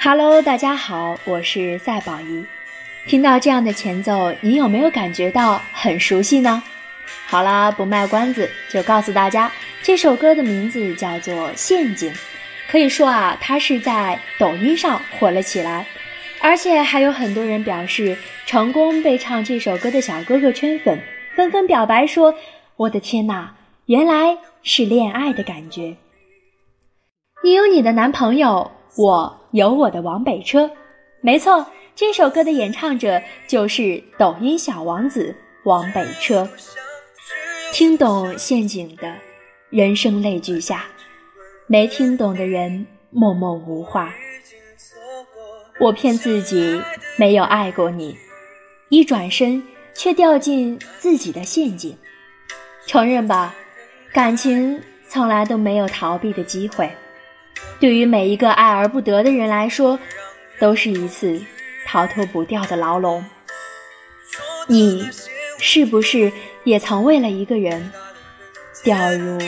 Hello，大家好，我是赛宝仪。听到这样的前奏，你有没有感觉到很熟悉呢？好啦，不卖关子，就告诉大家，这首歌的名字叫做《陷阱》。可以说啊，它是在抖音上火了起来，而且还有很多人表示成功被唱这首歌的小哥哥圈粉，纷纷表白说：“我的天哪，原来是恋爱的感觉。”你有你的男朋友，我。有我的往北车，没错，这首歌的演唱者就是抖音小王子往北车。听懂陷阱的，人生泪俱下；没听懂的人，默默无话。我骗自己没有爱过你，一转身却掉进自己的陷阱。承认吧，感情从来都没有逃避的机会。对于每一个爱而不得的人来说，都是一次逃脱不掉的牢笼。你是不是也曾为了一个人，掉入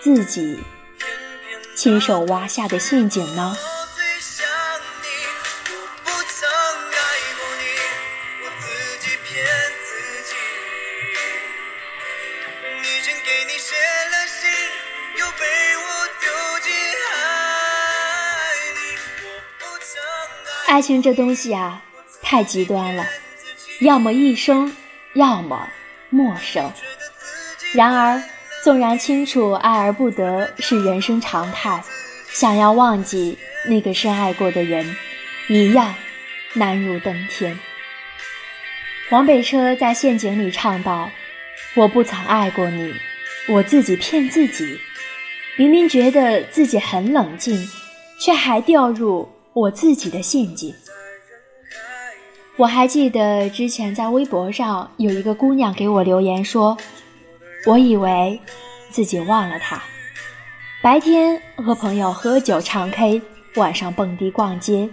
自己亲手挖下的陷阱呢？爱情这东西啊，太极端了，要么一生，要么陌生。然而，纵然清楚爱而不得是人生常态，想要忘记那个深爱过的人，一样难如登天。王北车在陷阱里唱道：“我不曾爱过你，我自己骗自己，明明觉得自己很冷静，却还掉入。”我自己的陷阱。我还记得之前在微博上有一个姑娘给我留言说：“我以为自己忘了他，白天和朋友喝酒唱 K，晚上蹦迪逛街，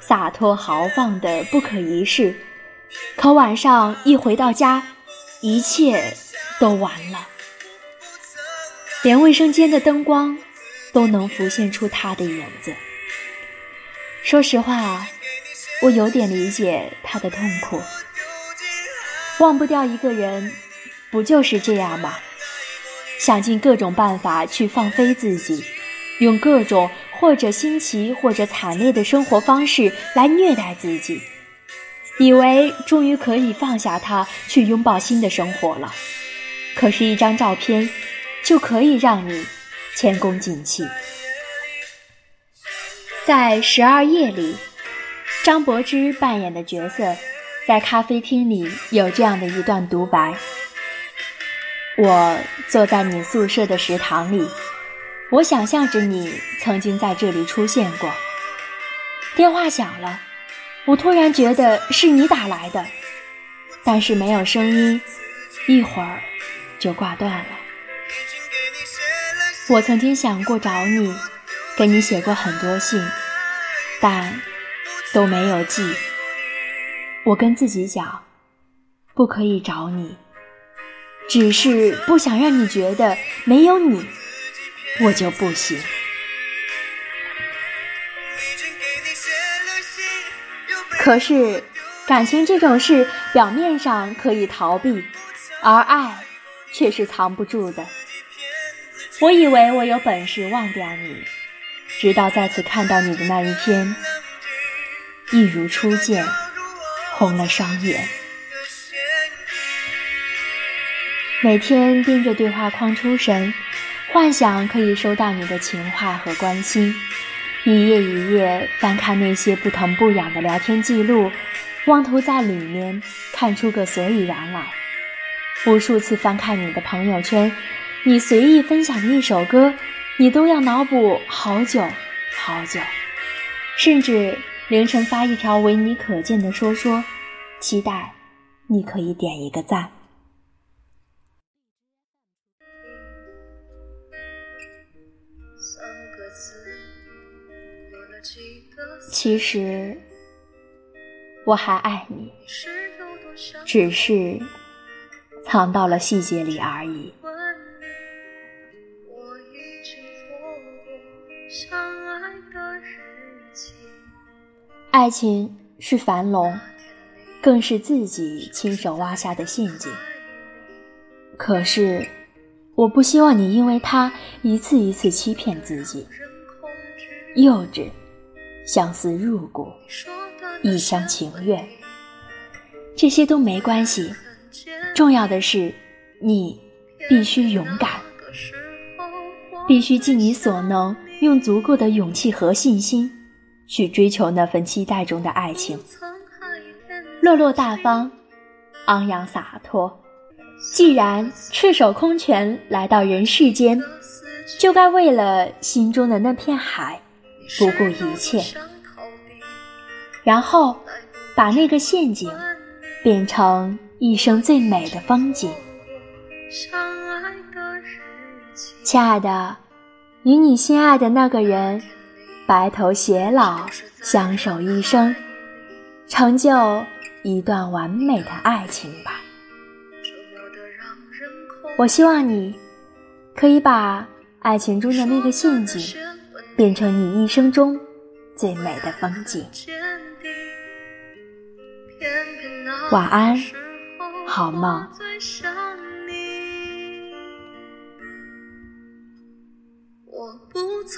洒脱豪放的不可一世。可晚上一回到家，一切都完了，连卫生间的灯光都能浮现出他的影子。”说实话，我有点理解他的痛苦。忘不掉一个人，不就是这样吗？想尽各种办法去放飞自己，用各种或者新奇或者惨烈的生活方式来虐待自己，以为终于可以放下他，去拥抱新的生活了。可是，一张照片就可以让你前功尽弃。在《十二夜》里，张柏芝扮演的角色，在咖啡厅里有这样的一段独白：“我坐在你宿舍的食堂里，我想象着你曾经在这里出现过。电话响了，我突然觉得是你打来的，但是没有声音，一会儿就挂断了。我曾经想过找你。”给你写过很多信，但都没有寄。我跟自己讲，不可以找你，只是不想让你觉得没有你，我就不行。可是，感情这种事，表面上可以逃避，而爱却是藏不住的。我以为我有本事忘掉你。直到再次看到你的那一天，一如初见，红了双眼。每天盯着对话框出神，幻想可以收到你的情话和关心，一页一页翻看那些不疼不痒的聊天记录，妄图在里面看出个所以然来。无数次翻看你的朋友圈，你随意分享的一首歌。你都要脑补好久好久，甚至凌晨发一条唯你可见的说说，期待你可以点一个赞。其实我还爱你，只是藏到了细节里而已。爱情是樊笼，更是自己亲手挖下的陷阱。可是，我不希望你因为他一次一次欺骗自己，幼稚，相思入骨，一厢情愿，这些都没关系。重要的是，你必须勇敢，必须尽你所能，用足够的勇气和信心去追求那份期待中的爱情，落落大方，昂扬洒脱。既然赤手空拳来到人世间，就该为了心中的那片海不顾一切，然后把那个陷阱变成一生最美的风景。亲爱的，与你心爱的那个人白头偕老，相守一生，成就一段完美的爱情吧。我希望你可以把爱情中的那个陷阱变成你一生中最美的风景。晚安，好梦。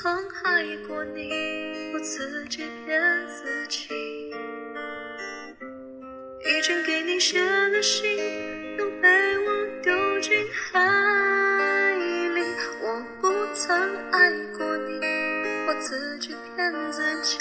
曾爱过你，我自己骗自己，已经给你写了信，又被我丢进。海里，我不曾爱过你，我自己骗自己。